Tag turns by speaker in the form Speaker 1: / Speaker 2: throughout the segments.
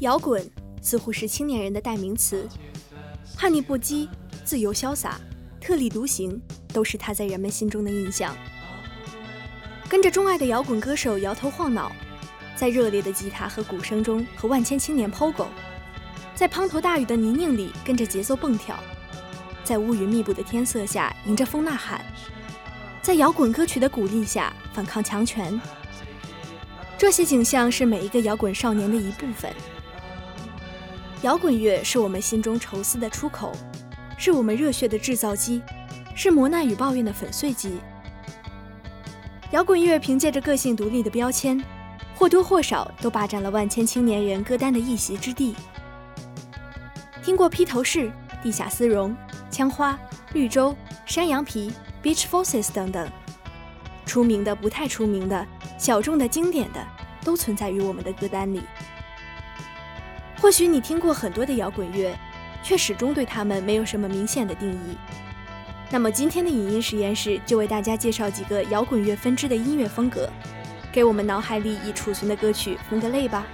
Speaker 1: 摇滚似乎是青年人的代名词，叛逆不羁、自由潇洒、特立独行，都是他在人们心中的印象。跟着钟爱的摇滚歌手摇头晃脑，在热烈的吉他和鼓声中和万千青年 POGO，，在滂沱大雨的泥泞里跟着节奏蹦跳，在乌云密布的天色下迎着风呐喊，在摇滚歌曲的鼓励下反抗强权。这些景象是每一个摇滚少年的一部分。摇滚乐是我们心中愁思的出口，是我们热血的制造机，是磨难与抱怨的粉碎机。摇滚乐凭借着个性独立的标签，或多或少都霸占了万千青年人歌单的一席之地。听过披头士、地下丝绒、枪花、绿洲、山羊皮、Beach Forces 等等，出名的、不太出名的、小众的、经典的，都存在于我们的歌单里。或许你听过很多的摇滚乐，却始终对他们没有什么明显的定义。那么今天的影音实验室就为大家介绍几个摇滚乐分支的音乐风格，给我们脑海里已储存的歌曲分个类吧。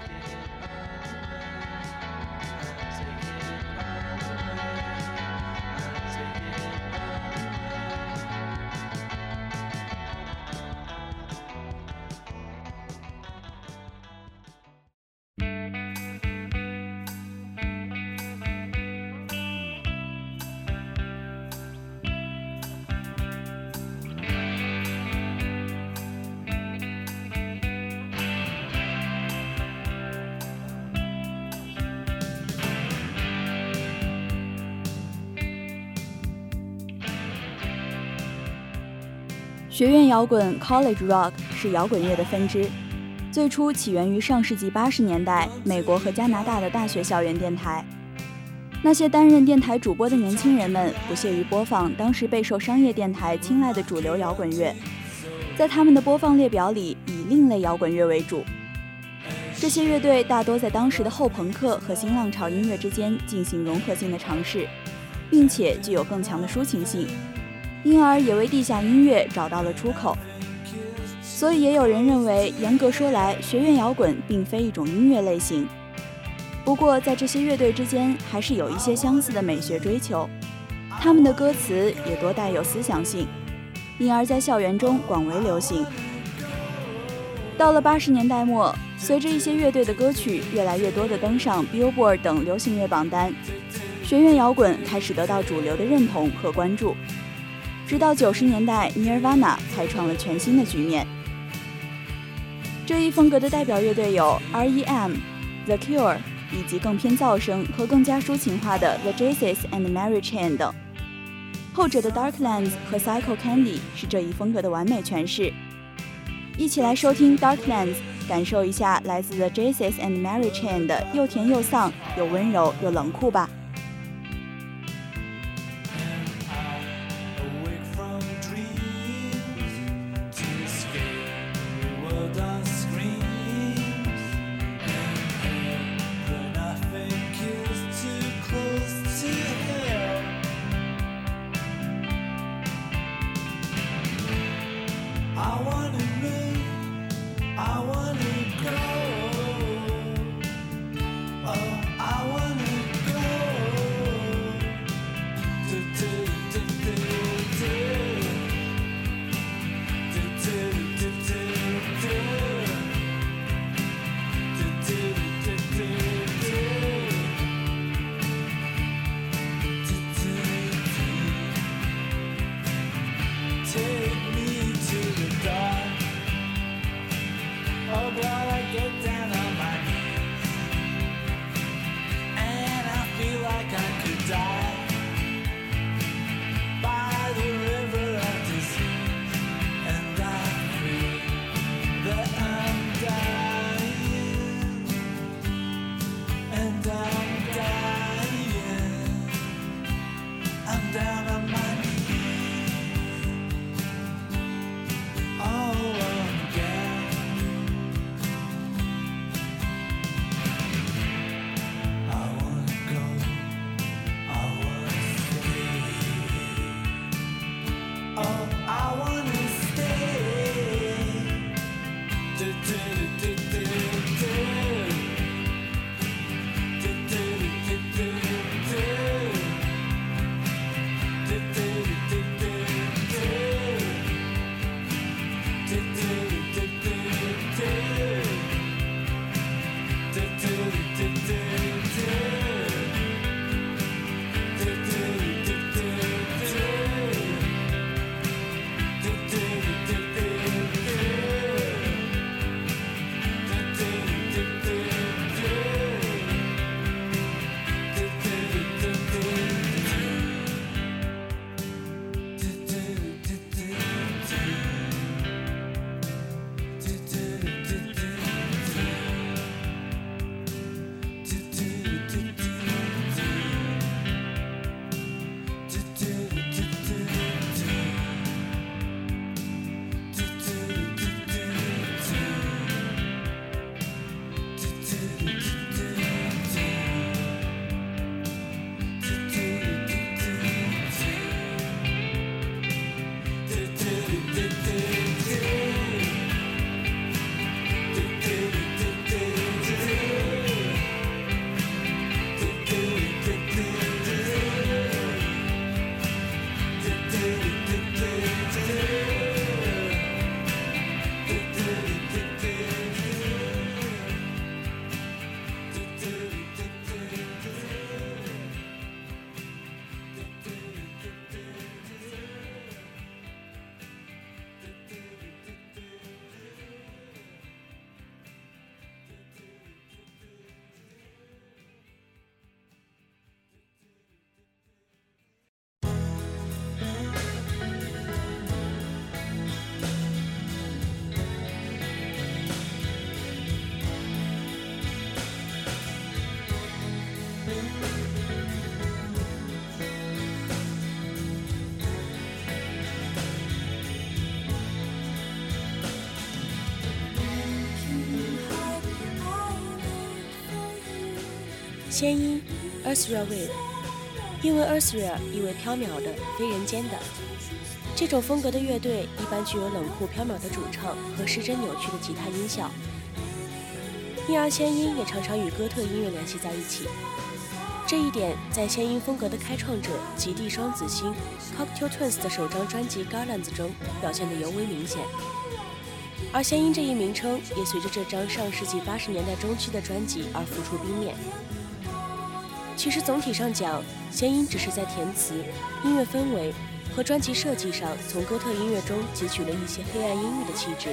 Speaker 2: 学院摇滚 （College Rock） 是摇滚乐的分支，最初起源于上世纪八十年代美国和加拿大的大学校园电台。那些担任电台主播的年轻人们不屑于播放当时备受商业电台青睐的主流摇滚乐，在他们的播放列表里以另类摇滚乐为主。这些乐队大多在当时的后朋克和新浪潮音乐之间进行融合性的尝试，并且具有更强的抒情性。因而也为地下音乐找到了出口，所以也有人认为，严格说来，学院摇滚并非一种音乐类型。不过，在这些乐队之间，还是有一些相似的美学追求，他们的歌词也多带有思想性，因而，在校园中广为流行。到了八十年代末，随着一些乐队的歌曲越来越多地登上 Billboard 等流行乐榜单，学院摇滚开始得到主流的认同和关注。直到九十年代，Nirvana 开创了全新的局面。这一风格的代表乐队有 R.E.M、The Cure，以及更偏噪声和更加抒情化的 The Jesus and Mary Chain 等。后者的 Darklands 和 Psycho Candy 是这一风格的完美诠释。一起来收听 Darklands，感受一下来自 The Jesus and Mary Chain 的又甜又丧、又温柔又冷酷吧。
Speaker 3: 仙音 Earthra Wave，因为 Earthra 意为缥缈的、非人间的。这种风格的乐队一般具有冷酷缥缈的主唱和失真扭曲的吉他音效，因而仙音也常常与哥特音乐联系在一起。这一点在仙音风格的开创者极地双子星 Cocktail Twins 的首张专辑《Garlands》中表现得尤为明显。而仙音这一名称也随着这张上世纪八十年代中期的专辑而浮出冰面。其实总体上讲，弦音只是在填词、音乐氛围和专辑设计上从哥特音乐中汲取了一些黑暗阴郁的气质。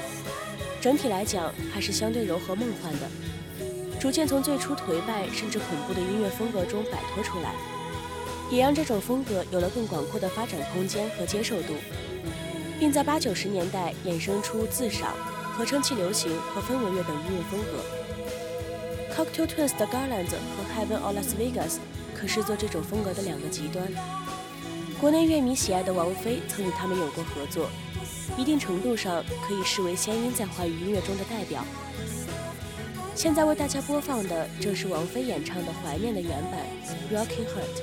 Speaker 3: 整体来讲，还是相对柔和梦幻的，逐渐从最初颓败甚至恐怖的音乐风格中摆脱出来，也让这种风格有了更广阔的发展空间和接受度，并在八九十年代衍生出自赏。合成器流行和氛围乐等音乐风格，Cocktail Twins 的 Garlands 和 Heaven or Las Vegas 可视作这种风格的两个极端。国内乐迷喜爱的王菲曾与他们有过合作，一定程度上可以视为仙音在华语音乐中的代表。现在为大家播放的正是王菲演唱的《怀念》的原版《Rocking Heart》。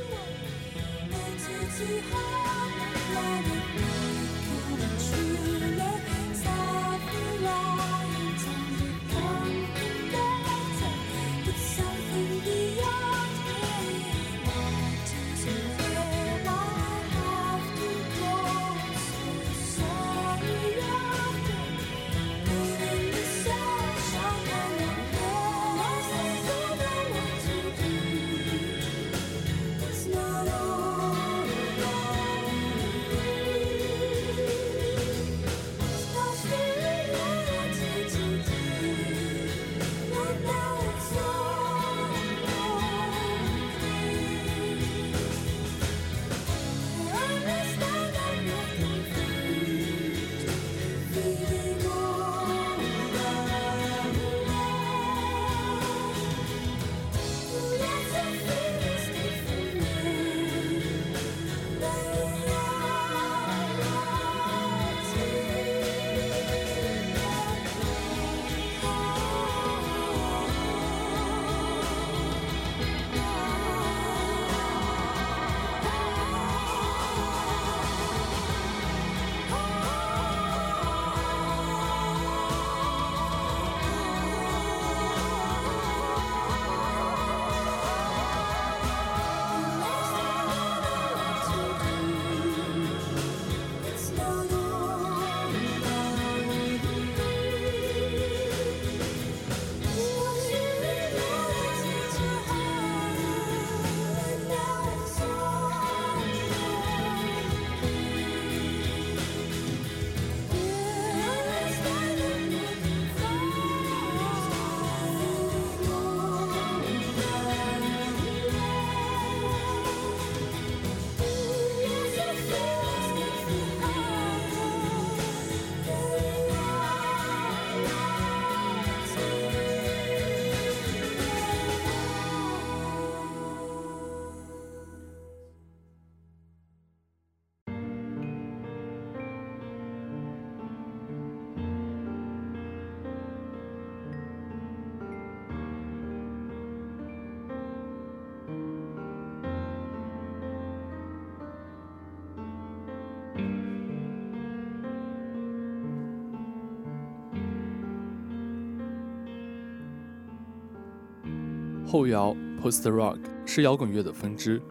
Speaker 4: 后摇 （Post Rock） 是摇滚乐的分支，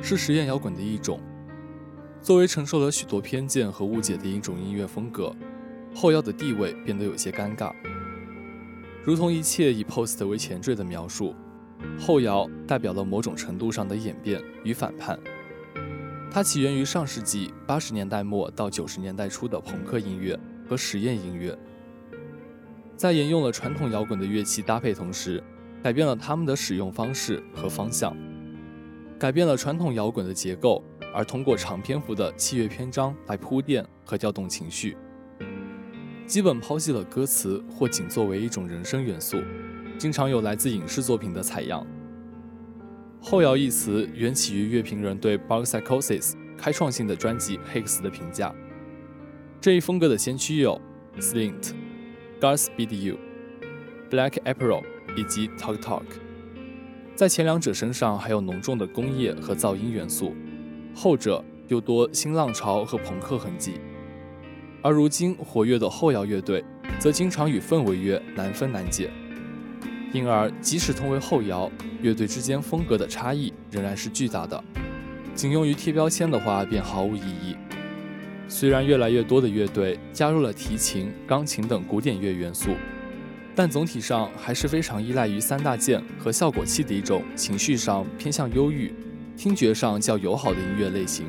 Speaker 4: 是实验摇滚的一种。作为承受了许多偏见和误解的一种音乐风格，后摇的地位变得有些尴尬。如同一切以 Post 为前缀的描述，后摇代表了某种程度上的演变与反叛。它起源于上世纪八十年代末到九十年代初的朋克音乐和实验音乐，在沿用了传统摇滚的乐器搭配同时。改变了他们的使用方式和方向，改变了传统摇滚的结构，而通过长篇幅的器乐篇章来铺垫和调动情绪，基本抛弃了歌词或仅作为一种人声元素，经常有来自影视作品的采样。后摇一词缘起于乐评人对 Bug Psychosis 开创性的专辑《Hicks》的评价。这一风格的先驱有 Slint、Godspeed You、Black April。以及 Talk Talk，在前两者身上还有浓重的工业和噪音元素，后者又多新浪潮和朋克痕迹。而如今活跃的后摇乐队，则经常与氛围乐难分难解。因而，即使同为后摇，乐队之间风格的差异仍然是巨大的。仅用于贴标签的话，便毫无意义。虽然越来越多的乐队加入了提琴、钢琴等古典乐元素，但总体上还是非常依赖于三大件和效果器的一种情绪上偏向忧郁、听觉上较友好的音乐类型。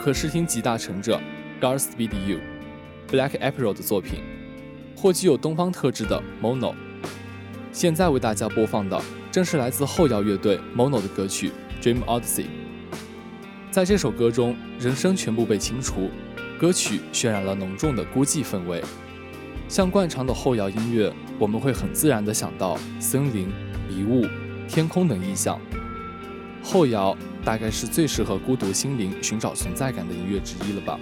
Speaker 4: 可视听集大成者 Godspeed You、Black April 的作品，或具有东方特质的 Mono。现在为大家播放的正是来自后摇乐队 Mono 的歌曲《Dream Odyssey》。在这首歌中，人声全部被清除，歌曲渲染了浓重的孤寂氛围。像惯常的后摇音乐，我们会很自然地想到森林、迷雾、天空等意象。后摇大概是最适合孤独心灵寻找存在感的音乐之一了吧。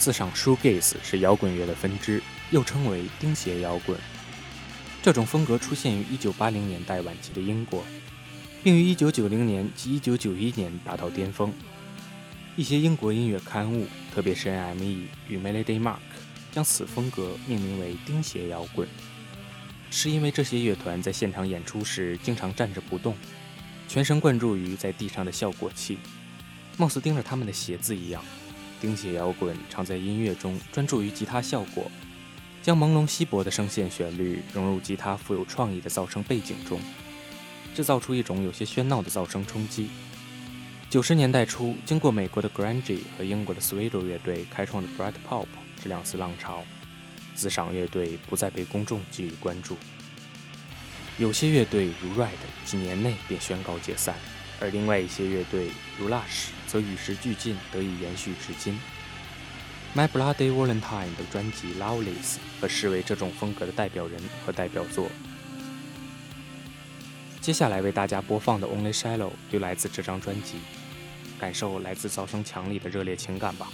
Speaker 5: 自上 shoegaze 是摇滚乐的分支，又称为钉鞋摇滚。这种风格出现于1980年代晚期的英国，并于1990年及1991年达到巅峰。一些英国音乐刊物，特别是 NME 与 Melody Mark，将此风格命名为钉鞋摇滚，是因为这些乐团在现场演出时经常站着不动，全神贯注于在地上的效果器，貌似盯着他们的鞋子一样。钉鞋摇滚常在音乐中专注于吉他效果，将朦胧稀薄的声线旋律融入吉他富有创意的噪声背景中，制造出一种有些喧闹的噪声冲击。九十年代初，经过美国的 Grunge 和英国的 Sweeto 乐队开创的 b r i g h t pop 这两次浪潮，自赏乐队不再被公众给予关注。有些乐队如 Red 几年内便宣告解散。而另外一些乐队，如 Lush，则与时俱进，得以延续至今。My Bloody Valentine 的专辑《Loveless》可视为这种风格的代表人和代表作。接下来为大家播放的《Only Shallow》就来自这张专辑，感受来自噪声墙里的热烈情感吧。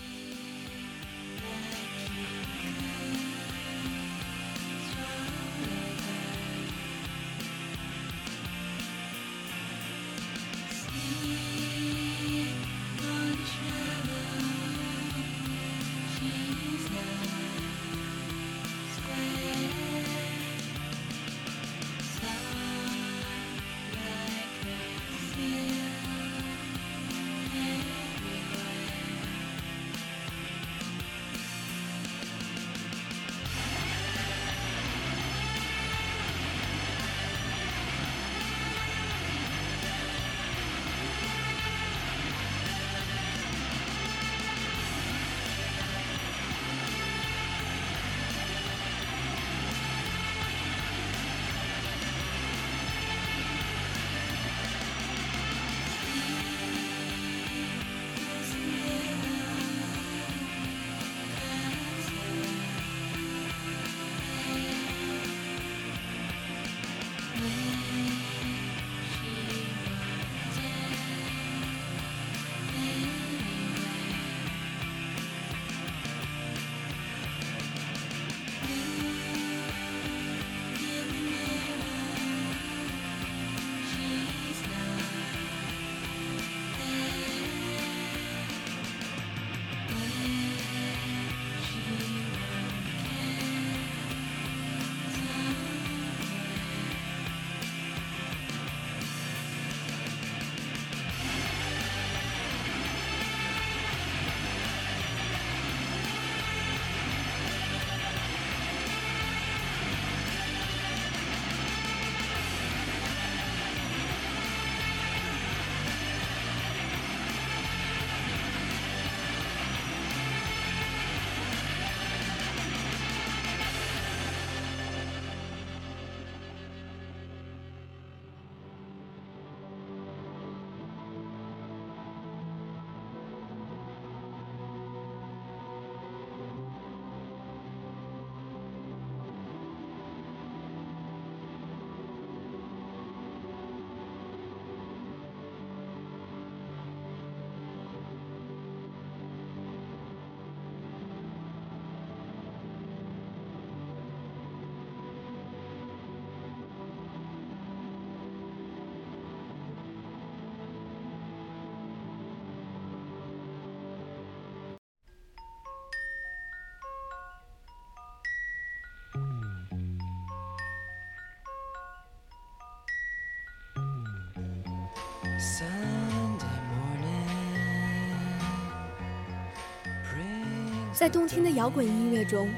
Speaker 1: 在动听的摇滚音乐中，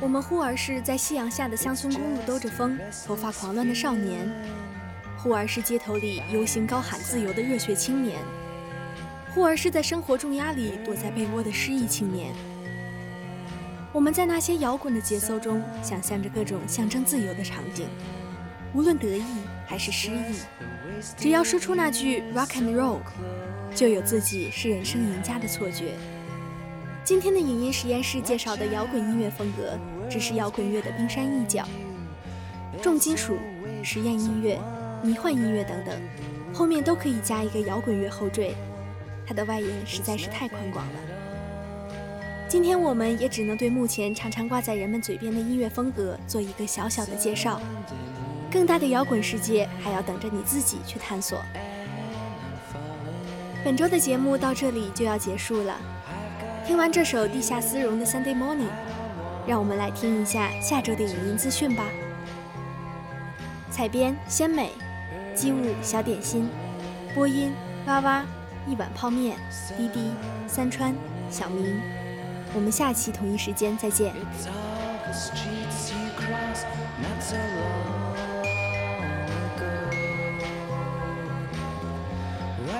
Speaker 1: 我们忽而是在夕阳下的乡村公路兜着风、头发狂乱的少年，忽而是街头里游行高喊自由的热血青年，忽而是在生活重压里躲在被窝的失意青年。我们在那些摇滚的节奏中，想象着各种象征自由的场景，无论得意还是失意，只要说出那句 “rock and roll”，就有自己是人生赢家的错觉。今天的影音实验室介绍的摇滚音乐风格，只是摇滚乐的冰山一角。重金属、实验音乐、迷幻音乐等等，后面都可以加一个摇滚乐后缀。它的外延实在是太宽广了。今天我们也只能对目前常常挂在人们嘴边的音乐风格做一个小小的介绍。更大的摇滚世界还要等着你自己去探索。本周的节目到这里就要结束了。听完这首地下丝绒的《Sunday Morning》，让我们来听一下下周的影音资讯吧。采编：鲜美，机务：小点心，播音：哇哇，一碗泡面，滴滴，三川，小明。我们下期同一时间再见。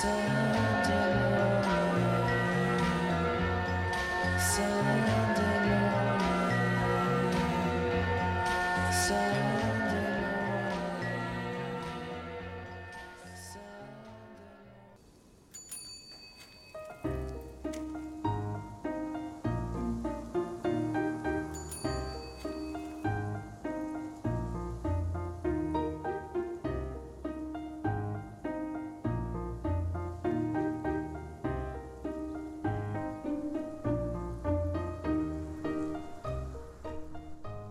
Speaker 1: Sunday morning.
Speaker 4: Sunday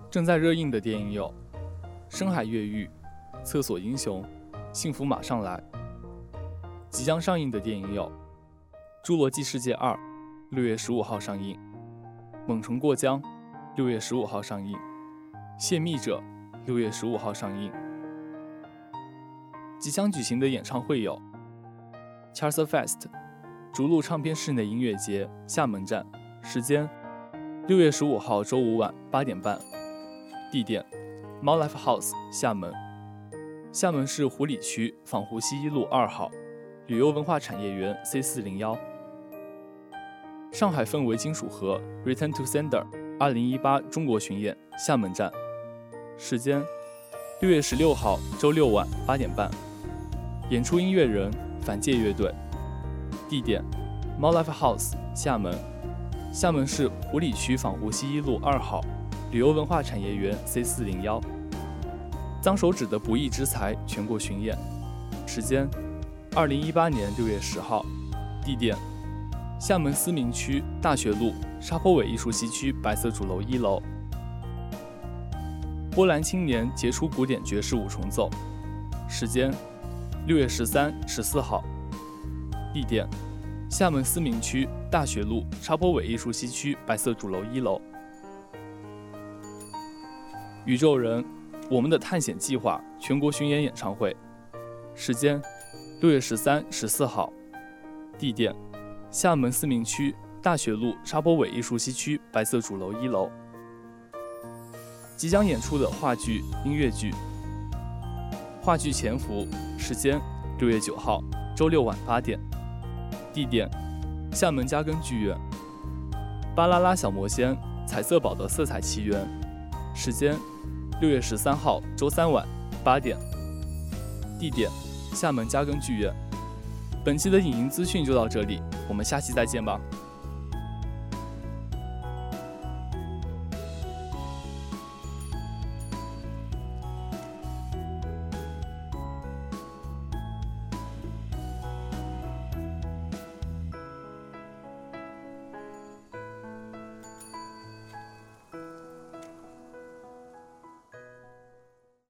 Speaker 4: 正在热映的电影有《深海越狱》《厕所英雄》《幸福马上来》。即将上映的电影有《侏罗纪世界二》，六月十五号上映；《猛虫过江》，六月十五号上映；《泄密者》，六月十五号上映。即将举行的演唱会有 Charles Fest，逐鹿唱片室内音乐节厦门站，时间六月十五号周五晚八点半。地点：猫 Life House，厦门。厦门市湖里区仿湖西一路二号，旅游文化产业园 C 四零幺。上海氛围金属盒 Return to Sender，二零一八中国巡演厦门站，时间：六月十六号周六晚八点半。演出音乐人反界乐队。地点：猫 Life House，厦门。厦门市湖里区仿湖西一路二号。旅游文化产业园 C 四零幺，脏手指的不义之财全国巡演，时间：二零一八年六月十号，地点：厦门思明区大学路沙坡尾艺术西区白色主楼一楼。波兰青年杰出古典爵士五重奏，时间：六月十三、十四号，地点：厦门思明区大学路沙坡尾艺术西区白色主楼一楼。宇宙人，我们的探险计划全国巡演演唱会，时间六月十三、十四号，地点厦门思明区大学路沙坡尾艺术西区白色主楼一楼。即将演出的话剧、音乐剧，话剧《潜伏》，时间六月九号周六晚八点，地点厦门嘉庚剧院。巴啦啦小魔仙，彩色宝的色彩奇缘，时间。六月十三号周三晚八点，地点厦门嘉庚剧院。本期的影音资讯就到这里，我们下期再见吧。